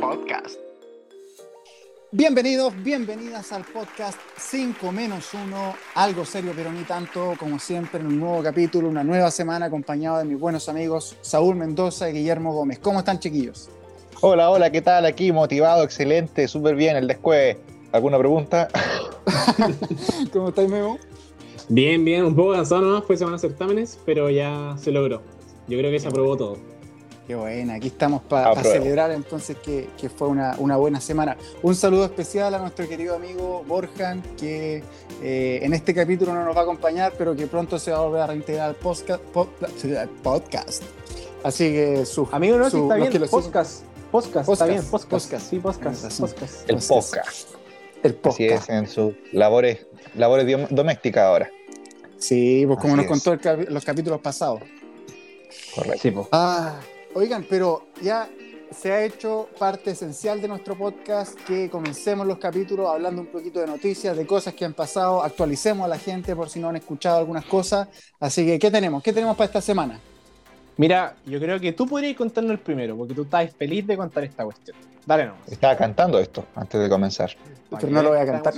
podcast. Bienvenidos, bienvenidas al podcast 5 menos 1, algo serio pero ni tanto, como siempre en un nuevo capítulo, una nueva semana acompañado de mis buenos amigos Saúl Mendoza y Guillermo Gómez. ¿Cómo están chiquillos? Hola, hola, ¿qué tal? Aquí motivado, excelente, súper bien, el después. ¿Alguna pregunta? ¿Cómo estáis, Memo? Bien, bien, un poco cansado nomás, fue semana de certámenes, pero ya se logró. Yo creo que se aprobó todo. Qué buena, aquí estamos para celebrar entonces que, fue una, buena semana. Un saludo especial a nuestro querido amigo Borjan, que eh, en este capítulo no nos va a acompañar, pero que pronto se va a volver a reintegrar al podcast. podcast. Así que su amigo no, su, está bien, podcast. Podcast, está bien, podcast. Sí, podcast. podcast. El podcast. El podcast. Así es, en sus labores, labores domésticas ahora. Sí, pues como nos contó los capítulos pasados. Correcto. ah, oigan, pero ya se ha hecho parte esencial de nuestro podcast que comencemos los capítulos hablando un poquito de noticias, de cosas que han pasado, actualicemos a la gente por si no han escuchado algunas cosas. Así que, ¿qué tenemos? ¿Qué tenemos para esta semana? Mira, yo creo que tú podrías contarnos el primero, porque tú estás feliz de contar esta cuestión. Dale no. Estaba cantando esto antes de comenzar. Pero no lo voy a cantar,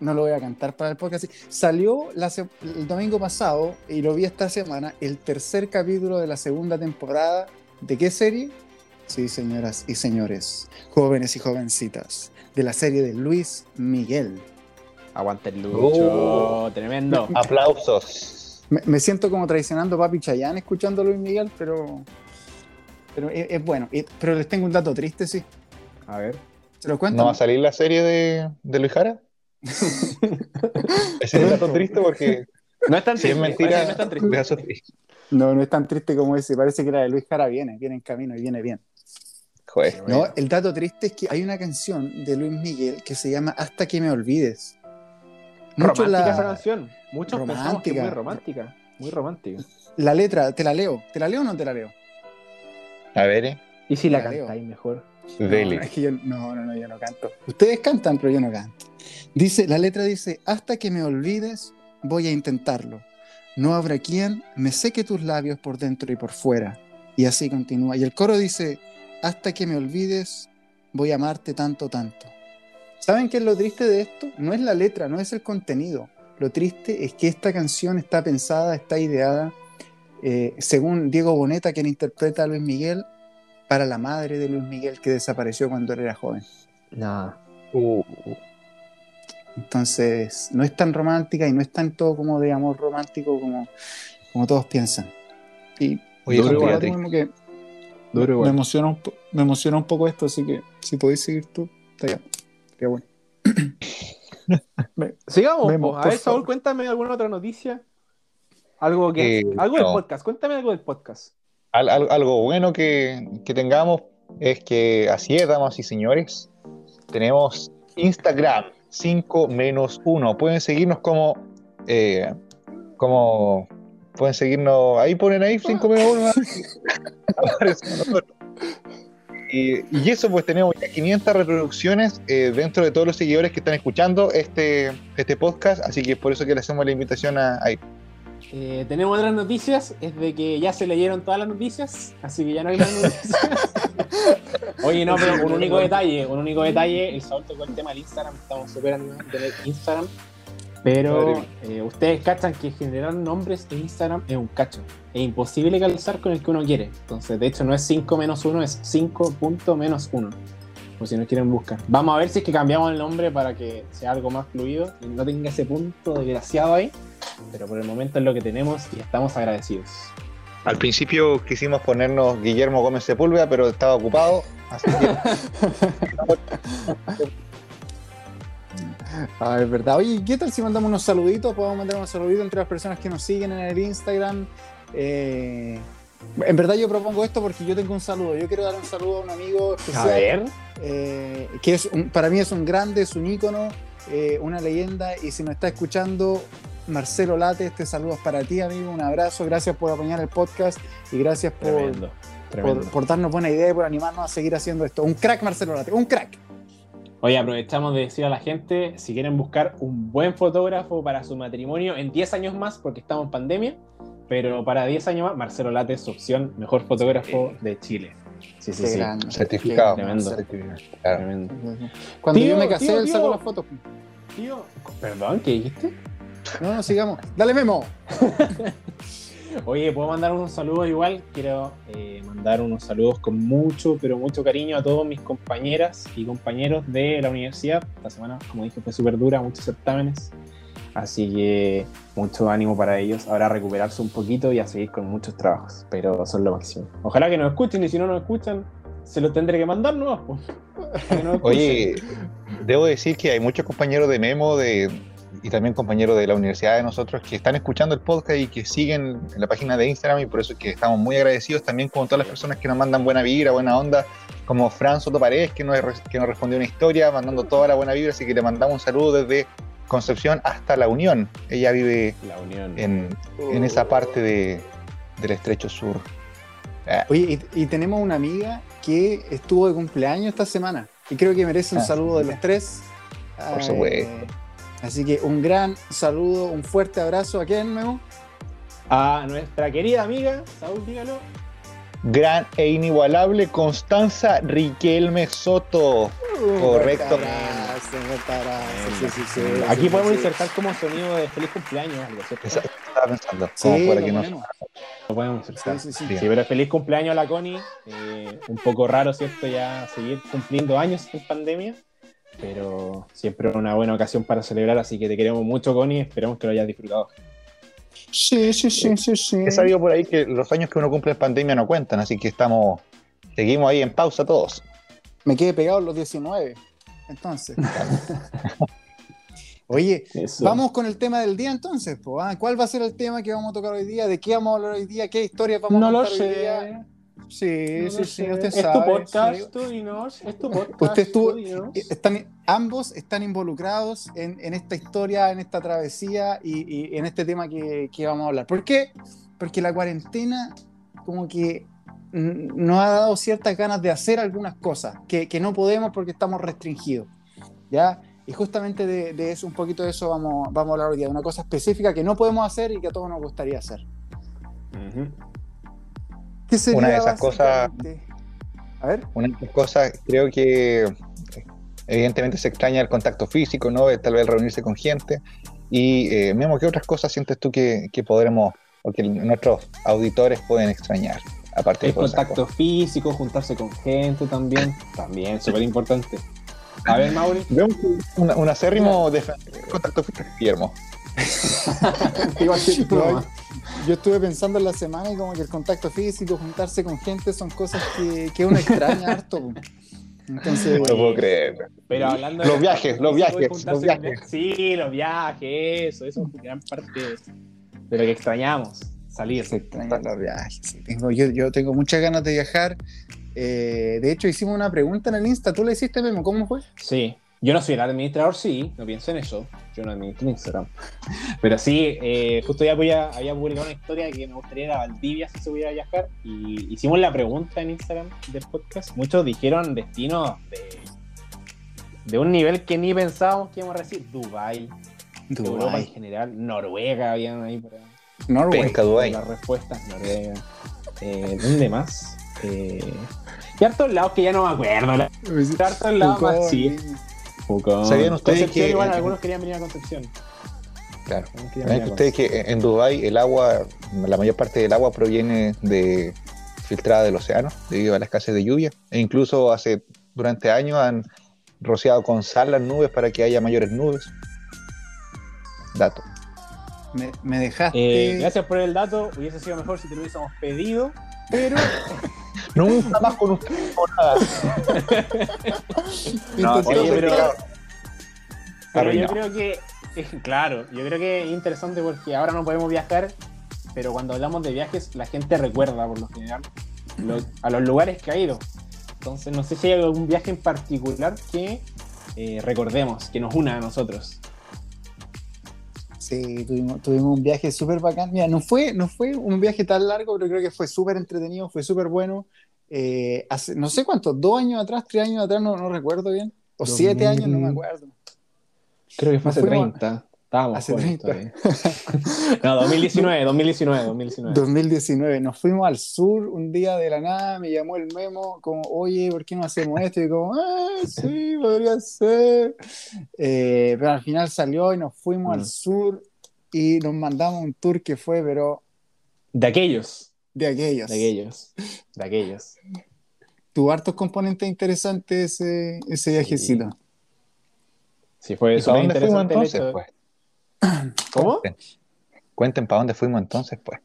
no, lo voy a cantar para el podcast. Salió el domingo pasado, y lo vi esta semana, el tercer capítulo de la segunda temporada. ¿De qué serie? Sí, señoras y señores, jóvenes y jovencitas, de la serie de Luis Miguel. Aguante el Lucho, oh. tremendo. Aplausos. Me, siento como traicionando a Papi Chayán escuchando a Luis Miguel, pero, pero es, bueno. Pero les tengo un dato triste, sí. A ver. ¿Se lo cuento? ¿No va a salir la serie de, de Luis Jara? Ese es un dato triste porque. No es tan triste. es mentira, no, es tan triste. No, no es tan triste como ese. Parece que la de Luis Jara viene, viene en camino y viene bien. Joder. No, el dato triste es que hay una canción de Luis Miguel que se llama Hasta que me olvides. Mucho romántica la... esa canción. Muchos romántica. muy romántica. Muy romántica. La letra, ¿te la leo? ¿Te la leo o no te la leo? A ver, ¿eh? ¿Y si la, cantáis mejor? No, es que yo, no, no, no, yo no canto. Ustedes cantan, pero yo no canto. Dice, la letra dice, hasta que me olvides, voy a intentarlo. No habrá quien me seque tus labios por dentro y por fuera. Y así continúa. Y el coro dice, hasta que me olvides, voy a amarte tanto, tanto. ¿Saben qué es lo triste de esto? No es la letra, no es el contenido. Lo triste es que esta canción está pensada, está ideada, eh, según Diego Boneta, quien interpreta a Luis Miguel, para la madre de Luis Miguel que desapareció cuando él era joven. No. Uh. Entonces, no es tan romántica y no es tan todo como de amor romántico como, como todos piensan. Y Oye, que me, emociona un, me emociona un poco esto, así que si podéis seguir tú, está bien. Qué bueno. Sigamos. a ver, Saúl, cuéntame alguna otra noticia. Algo que. Eh, algo del podcast. Cuéntame algo del podcast. algo bueno que, tengamos es que así es, damas y señores. Tenemos Instagram 5 menos 1. Pueden seguirnos como. Eh, como. Pueden seguirnos. Ahí ponen ahí 5 menos 1. Y, eso, pues tenemos ya 500 reproducciones eh, dentro de todos los seguidores que están escuchando este, este podcast, así que es por eso que le hacemos la invitación a, ahí. Eh, tenemos otras noticias, es de que ya se leyeron todas las noticias, así que ya no hay más noticias. Oye, no, pero un único detalle, un único detalle, el Saúl tocó el tema del Instagram, estamos súper animados de tener Instagram, pero eh, ustedes cachan que generar nombres en Instagram es un cacho. Es imposible calzar con el que uno quiere. Entonces, de hecho, no es 5 menos 1, es 5 punto menos 1. Por si no quieren buscar. Vamos a ver si es que cambiamos el nombre para que sea algo más fluido y no tenga ese punto desgraciado ahí. Pero por el momento es lo que tenemos y estamos agradecidos. Al principio quisimos ponernos Guillermo Gómez Sepúlveda, pero estaba ocupado. Así que... Ah, es verdad. Oye, ¿qué tal si mandamos unos saluditos? Podemos mandar unos saluditos entre las personas que nos siguen en el Instagram. Eh, en verdad yo propongo esto porque yo tengo un saludo. Yo quiero dar un saludo a un amigo especial. A ver. Eh, que es para mí es un grande, es un ícono, eh, una leyenda. Y si nos está escuchando, Marcelo Late, este saludo es para ti, amigo. Un abrazo. Gracias por apoyar el podcast y gracias por, por, por darnos buena idea y por animarnos a seguir haciendo esto. Un crack, Marcelo Late. Un crack. Oye, aprovechamos de decir a la gente, si quieren buscar un buen fotógrafo para su matrimonio en 10 años más, porque estamos en pandemia, pero para 10 años más, Marcelo Late es su opción, mejor fotógrafo de Chile. Sí, sí, sí. grande. Certificado. Tremendo. Certificado, claro. Tremendo. Cuando Tío, yo me casé, tío, él sacó tío. la foto. Tío, perdón, ¿qué dijiste? No, no, sigamos. Dale memo. Oye, ¿puedo mandar unos saludos igual? Quiero eh, mandar unos saludos con mucho, pero mucho cariño a todos mis compañeras y compañeros de la universidad. Esta semana, como dije, fue súper dura, muchos certámenes. Así que mucho ánimo para ellos. Ahora a recuperarse un poquito y a seguir con muchos trabajos. Pero son lo máximo. Ojalá que nos escuchen y si no nos escuchan, se los tendré que mandar nuevos. pues, que. Oye, debo decir que hay muchos compañeros de Memo de, y también compañeros de la universidad de nosotros que están escuchando el podcast y que siguen en la página de Instagram y por eso es que estamos muy agradecidos también con todas las personas que nos mandan buena vibra, buena onda, como Fran Soto Paredes que nos, que nos respondió una historia mandando toda la buena vibra, así que le mandamos un saludo desde Concepción hasta La Unión. Ella vive La unión. en, en esa parte de, del estrecho sur. Ah, Oye, y, y tenemos una amiga que estuvo de cumpleaños esta semana y creo que merece un Ah, saludo de los tres. Por supuesto. Así que un gran saludo, un fuerte abrazo a quién, Memo. A nuestra querida amiga, Saúl, dígalo. gran e inigualable Constanza Riquelme Soto. Correcto. Fuerte abrazo, abrazo, sí, sí, sí, Aquí sí, podemos sí. insertar como sonido de feliz cumpleaños algo, ¿cierto? Esa- estaba pensando. Sí, como lo que no- ponemos. Lo podemos insertar. Sí, sí, sí. Bien. Sí, pero feliz cumpleaños a la Connie. Eh, un poco raro, ¿cierto? Ya seguir cumpliendo años en pandemia. Pero siempre una buena ocasión para celebrar, así que te queremos mucho, Connie. Esperemos que lo hayas disfrutado. Sí, sí, sí, sí, sí. He sabido por ahí que los años que uno cumple en pandemia no cuentan, así que estamos, seguimos ahí en pausa todos. Me quedé pegado en los 19. Entonces. Oye, Eso. vamos con el tema del día entonces. po, ¿ah? ¿Cuál va a ser el tema que vamos a tocar hoy día? ¿De qué vamos a hablar hoy día? ¿Qué historias vamos No a lo contar hoy día? Sí, no sí, sí, usted es sabe. tu podcast, sí. tú dinos. Es tu podcast. Usted estuvo- tú. Eh, Están, ambos están involucrados en, en esta historia, en esta travesía y, y en este tema que, que vamos a hablar. ¿Por qué? Porque la cuarentena como que nos ha dado ciertas ganas de hacer algunas cosas que, que no podemos porque estamos restringidos. ¿ya? Y justamente de, de eso, un poquito de eso vamos, vamos a hablar hoy día, de una cosa específica que no podemos hacer y que a todos nos gustaría hacer. Ujú. ¿Qué sería Una de esas cosas-? A ver. Una de las cosas, creo que evidentemente se extraña el contacto físico, ¿no? Tal vez reunirse con gente. Y eh, Memo, ¿qué otras cosas sientes tú que, que podremos, o que nuestros auditores pueden extrañar? Aparte El de esas contacto físico, juntarse con gente también. También, súper importante. A ver, Mauri. Vemos un, un acérrimo del contacto físico, No. Yo estuve pensando en la semana y como que el contacto físico, juntarse con gente son cosas que, que uno extraña harto. Entonces, No lo puedo creer. Pero hablando Los de viajes, los físico y viajes, juntarse los con- viajes. Sí, los viajes, eso, eso es gran parte de lo que extrañamos, salir. se extrañan los viajes. sí. Tengo, yo, yo tengo muchas ganas de viajar. Eh, de hecho, hicimos una pregunta en el Insta. ¿Tú la hiciste, Memo? ¿Cómo fue? Sí, yo no soy el administrador, sí, no pienso en eso, yo no administro Instagram. Pero sí, eh, justo ya había, había publicado una historia que me gustaría ir a Valdivia si se pudiera viajar y hicimos la pregunta en Instagram del podcast. Muchos dijeron destinos de, de un nivel que ni pensábamos que íbamos a recibir. Dubai, Europa en general, Noruega, habían ahí por ahí. Norway. Penca, Dubái. Las respuestas, Noruega. Eh, ¿Dónde más? Eh, y hartos lados que ya no me acuerdo. la- Hartos lados más, sí. ¿Sabían ustedes Concepción, que- igual algunos querían venir a Concepción. Claro. ¿Saben que ustedes que en Dubái el agua, la mayor parte del agua proviene de filtrada del océano debido a la escasez de lluvia? E incluso hace durante años han rociado con sal las nubes para que haya mayores nubes. Dato. Me, me dejaste. Eh, gracias por el dato. Hubiese sido mejor si te lo hubiésemos pedido. Pero Nunca más con ustedes por nada. No, oye, pero- pero... Yo creo que, eh, claro, yo creo que es interesante porque ahora no podemos viajar, pero cuando hablamos de viajes, la gente recuerda por lo general lo- a los lugares que ha ido. Entonces, no sé si hay algún viaje en particular que eh, recordemos, que nos una a nosotros. Sí, tuvimos, tuvimos un viaje súper bacán. Mira, no fue, no fue un viaje tan largo, pero creo que fue súper entretenido, fue súper bueno. Eh, hace, no sé cuántos, dos años atrás, tres años atrás, no, no recuerdo bien. O Dos siete mil- años, no me acuerdo. Creo que fue hace Fuimos- 30. Estábamos Hace jóvenes 30. todavía. No, 2019, 2019, 2019. 2019. Nos fuimos al sur un día de la nada, me llamó el memo como, oye, ¿por qué no hacemos esto? Y como, ah, sí, podría ser. Eh, pero al final salió y nos fuimos Mm. al sur y nos mandamos un tour que fue, pero De aquellos, de aquellos. de aquellos, de aquellos. Tuvo hartos componentes interesantes ese, ese viajecito. Sí, fue ¿Y para dónde fuimos entonces, hecho- pues? ¿Cómo? Cuenten, Cuenten para dónde fuimos entonces, pues.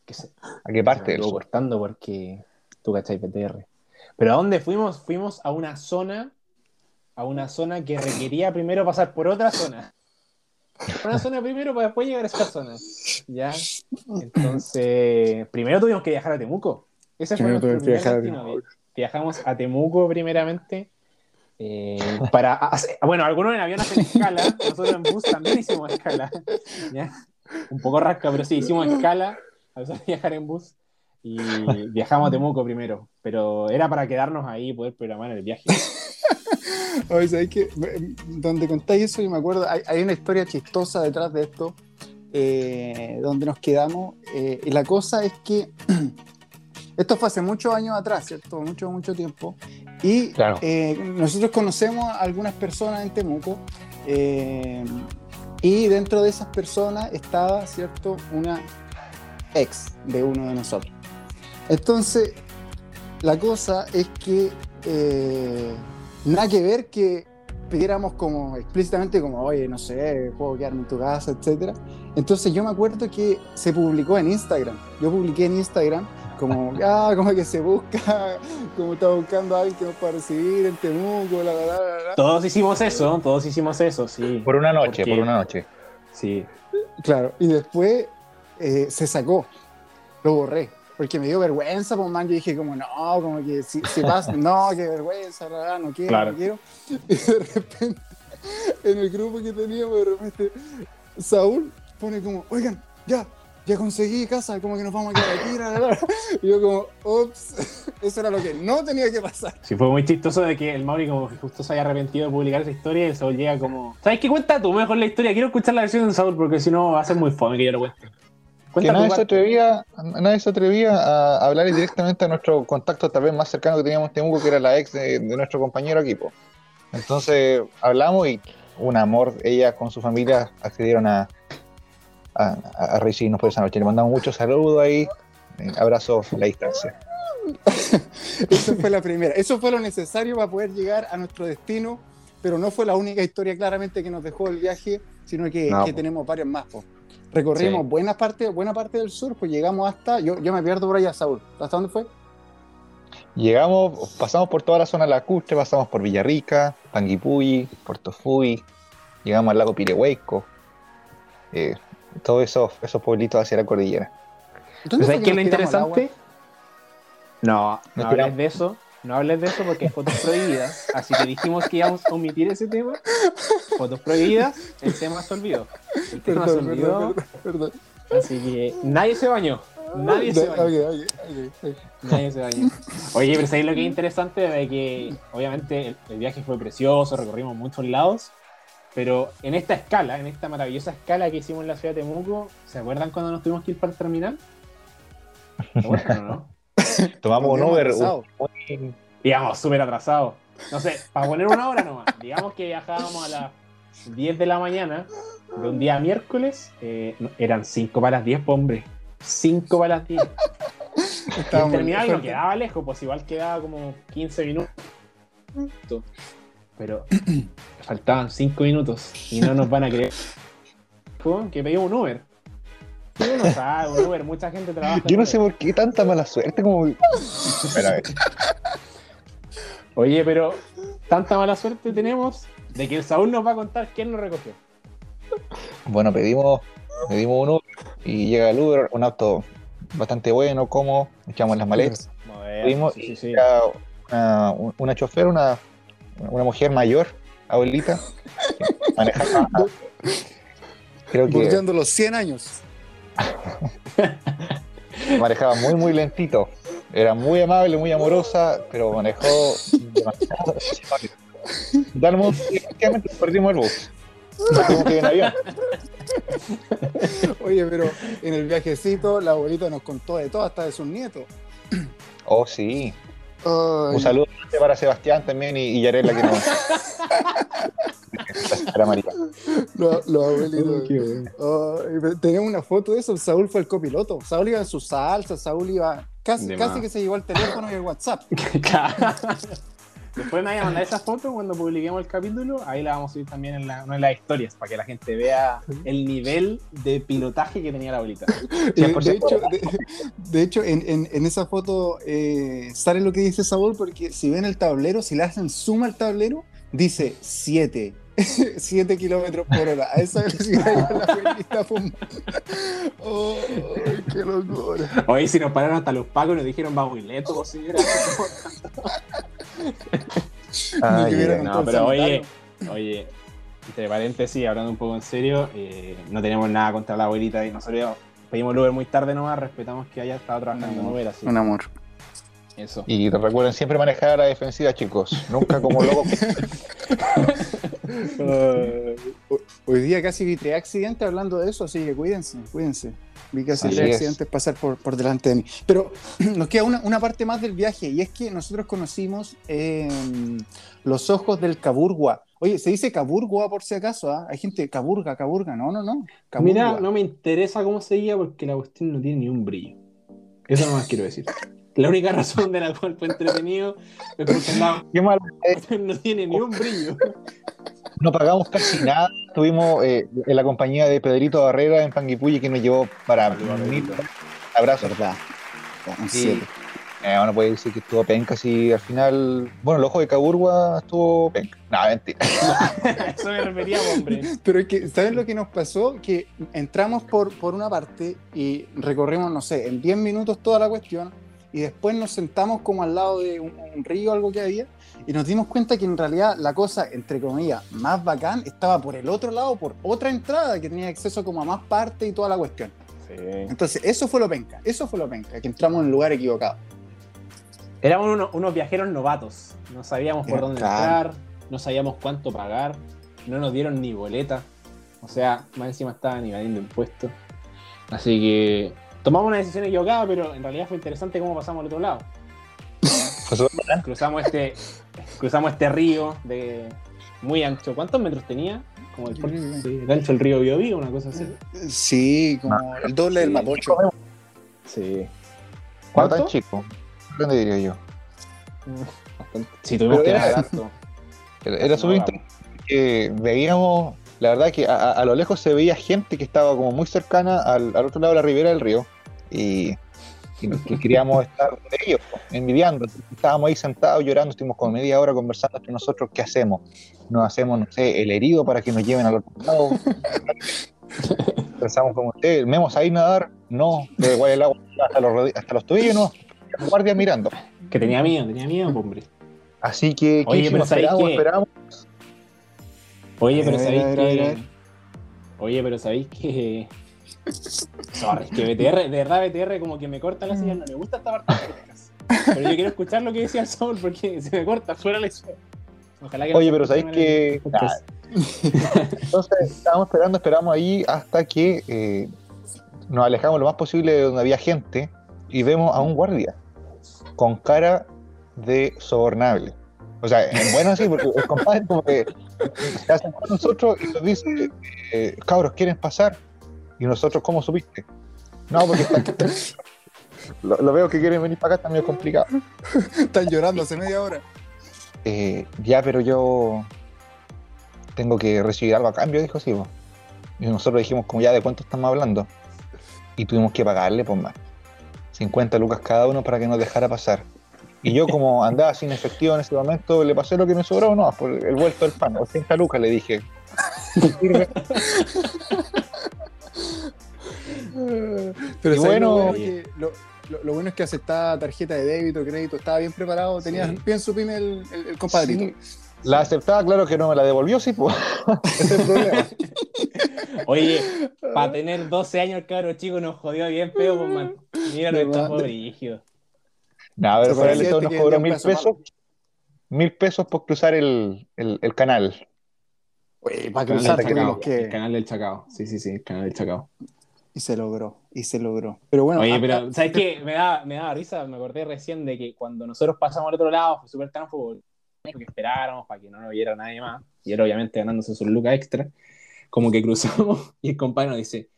¿A qué parte Me del estuvo sur? cortando porque tú cachai PTR. Pero ¿a dónde fuimos? Fuimos a una zona, a una zona que requería primero pasar por otra zona. Una zona primero para después llegar a esta zona. ¿Ya? Entonces, primero tuvimos que viajar a Temuco. Ese fue Primero nuestro tuvimos que primer viajar a destino. Temuco. Viajamos a Temuco primeramente. eh, para hacer- bueno, algunos en avión hacen escala, nosotros en bus también hicimos escala. ¿ya? Un poco rasca, pero sí, hicimos escala a de viajar en bus. Y viajamos a Temuco primero, pero era para quedarnos ahí y poder programar el viaje. Oye, ¿sabes qué? Donde contáis eso, yo me acuerdo, hay, hay una historia chistosa detrás de esto, eh, donde nos quedamos. eh, y la cosa es que esto fue hace muchos años atrás, ¿cierto? Mucho, mucho tiempo. Y Claro. eh, nosotros conocemos a algunas personas en Temuco. y dentro de esas personas estaba, ¿cierto? Una ex de uno de nosotros. Entonces, la cosa es que nada que ver que pidiéramos como explícitamente como, oye, no sé, puedo quedarme en tu casa, etcétera. Entonces yo me acuerdo que se publicó en Instagram. Yo publiqué en Instagram como, ah, como que se busca, como está buscando a alguien que nos pueda recibir en Temuco, la, la, la, la, la. Todos hicimos eso, todos hicimos eso, sí. Por una noche, Porque- por una noche. Sí. Claro, y después eh, se sacó, lo borré, porque me dio vergüenza, pues man, yo dije como, no, como que si, si pasa, no, qué vergüenza, la no quiero, Claro. no quiero. Y de repente, en el grupo que teníamos, de repente, Saúl pone como, oigan, ya, ya conseguí casa, como que nos vamos a quedar aquí, la, la, la". Y yo como, ups, eso era lo que no tenía que pasar. Sí, fue muy chistoso de que el Mauri como que justo se haya arrepentido de publicar esa historia y el Saúl llega como... ¿Sabes qué? Cuenta tú mejor la historia. Quiero escuchar la versión de Saúl porque si no va a ser muy fome que yo lo cuente. Que Cuenta nadie se, atrevía, nadie se atrevía a hablar directamente a nuestro contacto tal vez más cercano que teníamos en Temuco, que era la ex de, de nuestro compañero equipo. Entonces hablamos y un amor, ella con su familia accedieron a, a, a recibirnos por esa noche. Le mandamos muchos saludos ahí, eh, abrazos a la distancia. Eso fue la primera. Eso fue lo necesario para poder llegar a nuestro destino, pero no fue la única historia claramente que nos dejó el viaje, sino que, No, que po. tenemos varias más. po. Recorrimos Sí. buena, parte, buena parte del sur, pues llegamos hasta, yo, yo me pierdo por allá, Saúl. ¿Hasta dónde fue? Llegamos, pasamos por toda la zona lacustre, pasamos por Villarrica, Panguipulli, Puerto Fui, llegamos al lago Pirehueco, eh, todos esos, esos pueblitos hacia la cordillera. ¿Dónde ¿Pero fue ¿Sabes qué es lo interesante? No, no hables de eso. No hables de eso porque hay fotos prohibidas. Así que dijimos que íbamos a omitir ese tema. Fotos prohibidas, el tema se olvidó. El tema se olvidó. perdón. Así que nadie se bañó. Nadie se bañó. Nadie se bañó. Oye, pero ¿sabéis lo que es interesante? De que obviamente el, el viaje fue precioso, recorrimos muchos lados. Pero en esta escala, en esta maravillosa escala que hicimos en la ciudad de Temuco, ¿se acuerdan cuando nos tuvimos que ir para el terminal? ¿Se acuerdan o no? Tomamos un Uber, un- Íbamos súper atrasados. No sé, para poner una hora nomás. Digamos que viajábamos a las 10 de la mañana de un día miércoles. eh, eran 5 para las 10, po, hombre. 5 para las 10. Y el terminal no quedaba lejos, pues igual quedaba como 15 minutos. Pero faltaban 5 minutos y no nos van a creer. Fue que pedimos un Uber. Y uno sabe, un Uber, mucha gente trabaja. Yo no sé por qué tanta mala suerte como... Espera, a ver. Oye, pero tanta mala suerte tenemos de que el Saúl nos va a contar quién nos recogió. Bueno, pedimos, pedimos un Uber y llega el Uber, un auto bastante bueno, cómodo, echamos las maletas. Pedimos sí, sí, una, una chofer, una, una mujer mayor, abuelita, manejaba, creo que los 100 años. Manejaba muy, muy lentito. Era muy amable, muy amorosa, pero manejó demasiado. Tal perdimos el bus. Tuvimos que ir en avión. Oye, pero en el viajecito la abuelita nos contó de todo, hasta de sus nietos. Oh, sí. Ay, Un saludo para Sebastián también y, y Yarela que no. Los, los abuelitos. Qué bueno. Ay, pero tenemos una foto de eso. Saúl fue el copiloto. Saúl iba en su salsa. Saúl iba. Casi, De casi más. que se llevó el teléfono y el WhatsApp. Después me a mandar esa foto cuando publiquemos el capítulo. Ahí la vamos a subir también en, la, una de las historias para que la gente vea el nivel de pilotaje que tenía la abuelita. Y de, 100%. de hecho, de, de hecho en, en- en esa foto eh, sale lo que dice Saúl, porque si ven el tablero, si le hacen zoom al tablero, dice 7. 7 kilómetros por hora. A esa velocidad iba la abuelita fumando. ¡Oh, qué locura! Hoy si nos pararon hasta los pacos y nos dijeron va muy lento, señora. Contado No, pero oye, sanitario. oye, entre paréntesis, hablando un poco en serio, eh, no tenemos nada contra la abuelita y nosotros pedimos el Uber muy tarde nomás, respetamos que haya estado trabajando en Uber, así Un amor. Eso. Y recuerden siempre manejar a la defensiva, chicos. Nunca como locos. Eh, hoy día casi vi tres accidentes hablando de eso, así que cuídense, cuídense. Vi casi Así tres es. accidentes pasar por, por delante de mí. Pero nos queda una, una parte más del viaje y es que nosotros conocimos eh, los ojos del Caburgua. Oye, se dice Caburgua por si acaso, ¿ah? Hay gente Caburga, Caburga, no, no, no. Caburgua. Mira, no me interesa cómo seguía porque la cuestión no tiene ni un brillo. Eso nomás quiero decir. La única razón de la cual fue entretenido es porque andaba- Qué mal. no tiene ni un brillo. No pagamos casi nada. Estuvimos eh, en la compañía de Pedrito Barrera en Panguipulli que nos llevó para Pedrito. Abrazo. verdad. Un Sí. Eh, uno puede decir que estuvo penca si al final. Bueno, el ojo de Caburgua estuvo penca. No, mentira. Eso me refería, hombre. Pero es que, ¿saben lo que nos pasó? Que entramos por, por una parte y recorrimos, no sé, en 10 minutos toda la cuestión y después nos sentamos como al lado de un, un río algo que había y nos dimos cuenta que en realidad la cosa, entre comillas, más bacán estaba por el otro lado, por otra entrada que tenía acceso como a más parte y toda la cuestión. Sí. Entonces, eso fue lo penca, eso fue lo penca, que entramos en el lugar equivocado. Éramos unos, unos viajeros novatos. No sabíamos por Era dónde entrar, no sabíamos cuánto pagar, no nos dieron ni boleta. O sea, más encima estaban evadiendo impuestos. Así que tomamos una decisión equivocada, pero en realidad fue interesante cómo pasamos al otro lado. Cruzamos este, cruzamos este río de muy ancho. ¿Cuántos metros tenía? Como el, sí, del río Biobío, una cosa así. Sí, como el doble del. Mapocho. Sí. No ¿Cuánto? tan chico. ¿Dónde diría yo? Sí, tuvimos que era- harto. Era, súper que veíamos, la verdad que a lo lejos se veía gente que estaba como muy cercana al, al otro lado de la ribera del río y, que queríamos estar de ellos, envidiando. Estábamos ahí sentados llorando, estuvimos como media hora conversando entre nosotros, ¿qué hacemos? Nos hacemos, no sé, el herido para que nos lleven al otro lado. Pensamos como ustedes, ¿memos ahí nadar? No, pero igual el agua hasta los, hasta los tobillos, no. La guardia mirando. Que tenía miedo, tenía miedo, hombre. Así que, ¿qué Oye, pero hicimos? ¿sabéis Esperamos. Oye, pero sabéis que. Oye, pero sabéis que. Sorry, es que BTR, de verdad BTR como que me corta la señal, no le gusta esta parte. Pero yo quiero escuchar lo que decía el Sol porque se me corta, fuera la Ojalá que Oye, pero ¿sabéis que-. Entonces estábamos esperando, esperamos ahí hasta que eh, nos alejamos lo más posible de donde había gente y vemos a un guardia con cara de sobornable. O sea, en bueno sí, porque el compadre como que se hace con nosotros y nos dice, eh, cabros, ¿quieren pasar? Y nosotros, ¿cómo supiste? No, porque está- lo, lo veo que quieren venir para acá, está medio complicado. Están llorando hace media hora. Eh, ya, pero yo tengo que recibir algo a cambio, dijo sí. po. Y nosotros dijimos, como ya, ¿de cuánto estamos hablando? Y tuvimos que pagarle, pues más. 50 lucas cada uno para que nos dejara pasar. Y yo, como andaba sin efectivo en ese momento, le pasé lo que me sobró, no, por el vuelto del pan, 80 lucas, le dije. Pero Y ¿sabes bueno- lo, bueno que- lo, lo- lo bueno es que aceptaba tarjeta de débito, crédito, estaba bien preparado, tenía Sí. bien su pyme el, el, el compadrito. Sí. La aceptaba, claro que no me la devolvió, sí, pues. Ese es el problema. Oye, para tener 12 años el cabro chico nos jodió bien feo, pues man. Mira madre. brígido. No, a ver, por él parecía nos cobró mil peso pesos. Mil pesos por cruzar el, el- el canal. Oye, para El canal, cruzar el que... canal del Chacao. Sí, sí, sí, el canal del Chacao. Y se logró, y se logró. Pero bueno, Oye, pero, ¿sabes qué? Me da, me da risa, me acordé recién de que cuando nosotros pasamos al otro lado, fue súper tránsfugo, porque esperáramos para que no nos viera nadie más, y él obviamente ganándose sus lucas extra, como que cruzamos y el compadre nos dice,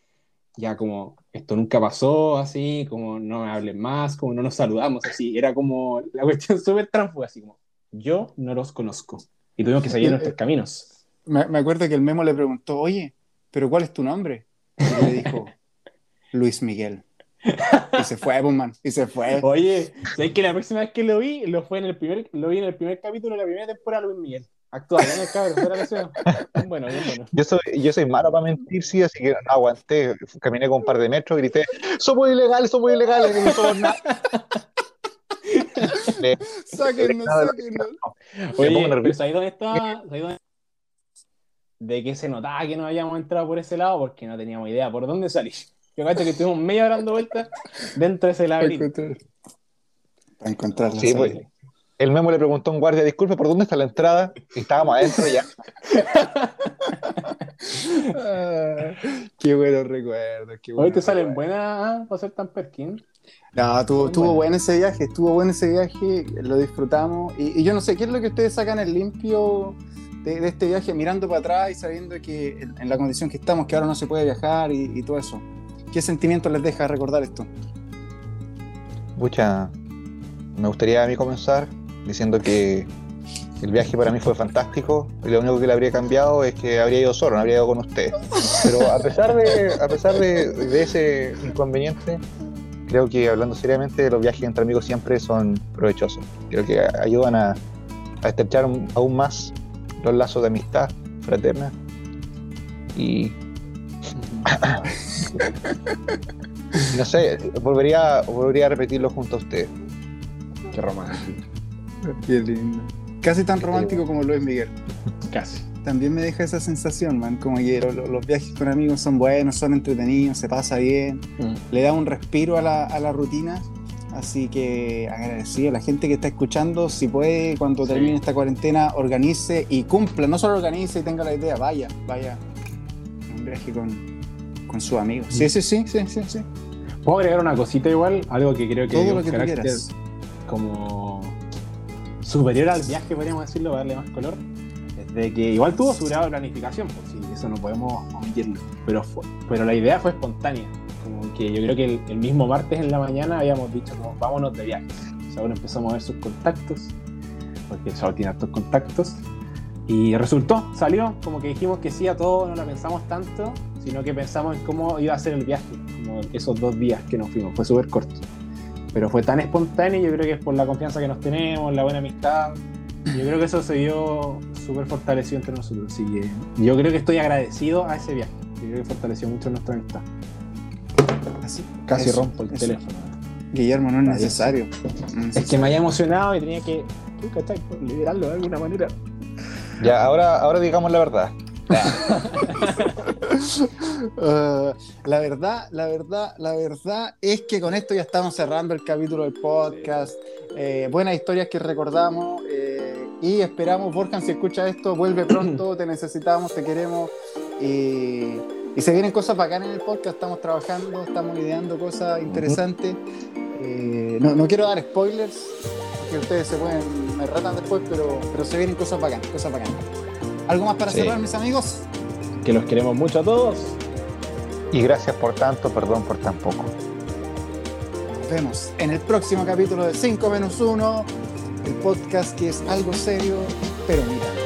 ya como, esto nunca pasó, así, como no me hablen más, como no nos saludamos, así, era como la cuestión súper tránsfuga, así como, yo no los conozco, y tuvimos que seguir nuestros caminos. me, me acuerdo que el Memo le preguntó, oye, ¿pero cuál es tu nombre? Y le dijo, Luis Miguel. Y se fue, pues, man, y se fue. Oye, ¿sabes que la próxima vez que lo vi, lo fue en el primer, lo vi en el primer capítulo de la primera temporada Luis Miguel. Actual, en el cabrón, bueno, bien bueno. Yo soy, yo soy malo para mentir, sí, así que no aguanté. Caminé con un par de metros, grité, somos ilegales, somos ilegales, no somos nada. Le- Sáquennos, sáquennos. Oye, pero. ¿sabes dónde dónde- De que se notaba que no habíamos entrado por ese lado porque no teníamos idea por dónde salir. Yo cacho que estuvimos media hora dando vueltas dentro de ese laberinto. para encontrar la Sí, pues. El memo le preguntó a un guardia, disculpe, ¿por dónde está la entrada? Y estábamos adentro ya. Ah, qué buenos recuerdos. Qué Hoy te salen buenas ah, para ser tan perkin. No, estuvo, estuvo bueno. bueno ese viaje, estuvo bueno ese viaje, lo disfrutamos. Y, y yo no sé, ¿qué es lo que ustedes sacan el limpio de, de este viaje mirando para atrás y sabiendo que en, en la condición que estamos, que ahora no se puede viajar y, y todo eso? ¿Qué sentimiento les deja recordar esto? Pucha, me gustaría a mí comenzar diciendo que el viaje para mí fue fantástico y lo único que le habría cambiado es que habría ido solo, no habría ido con ustedes. Pero a pesar de, a pesar de, de ese inconveniente, creo que hablando seriamente, los viajes entre amigos siempre son provechosos. Creo que ayudan a, a estrechar aún más los lazos de amistad fraterna y no sé, volvería, volvería a repetirlo junto a ustedes. Qué romántico. Qué lindo. Casi tan romántico como Luis Miguel. Casi. También me deja esa sensación, man, como que lo- lo- los viajes con amigos son buenos, son entretenidos, se pasa bien. le da un respiro a la, a la rutina. Así que agradecido a la gente que está escuchando, si puede, cuando Sí. termine esta cuarentena, organice y cumpla, no solo organice y tenga la idea, vaya, vaya un viaje con, con sus amigos. Sí, sí, sí, sí, sí, sí. ¿Puedo agregar una cosita igual? Algo que creo que Todo es lo un que tú carácter quieras. como superior al viaje, podríamos decirlo, para darle más color. Es de que igual tuvo su grado de planificación, pues sí, eso no podemos omitirlo. Pero, fue- pero la idea fue espontánea. Como que yo creo que el, el mismo martes en la mañana habíamos dicho como vámonos de viaje. O sea, ahora empezamos a ver sus contactos, porque el Saúl tiene hartos contactos. Y resultó, salió, como que dijimos que sí a todo, no la pensamos tanto, sino que pensamos en cómo iba a ser el viaje, como esos dos días que nos fuimos, fue súper corto. Pero fue tan espontáneo, yo creo que es por la confianza que nos tenemos, la buena amistad. Yo creo que eso se dio súper fortalecido entre nosotros. Así que yo creo que estoy agradecido a ese viaje. Yo creo que fortaleció mucho nuestra amistad. Así. Casi Eso, rompo el eso. teléfono. Guillermo, no es Vaya. necesario. Es que me había emocionado y tenía que, liberarlo de alguna manera. Ya, ahora, ahora digamos la verdad. Uh, la verdad, la verdad, la verdad es que con esto ya estamos cerrando el capítulo del podcast. Eh, buenas historias que recordamos eh, y esperamos, Borjan, si escucha esto, vuelve pronto, te necesitamos, te queremos y, y se vienen cosas bacanas en el podcast, estamos trabajando, estamos ideando cosas interesantes. Eh, no, no quiero dar spoilers, que ustedes se pueden, me ratan después, pero, pero se vienen cosas bacanas, cosas bacanas. ¿Algo más para Sí. cerrar, mis amigos? Que los queremos mucho a todos. Y gracias por tanto, perdón por tan poco. Nos vemos en el próximo capítulo de 5 menos 1, el podcast que es algo serio, pero tanto.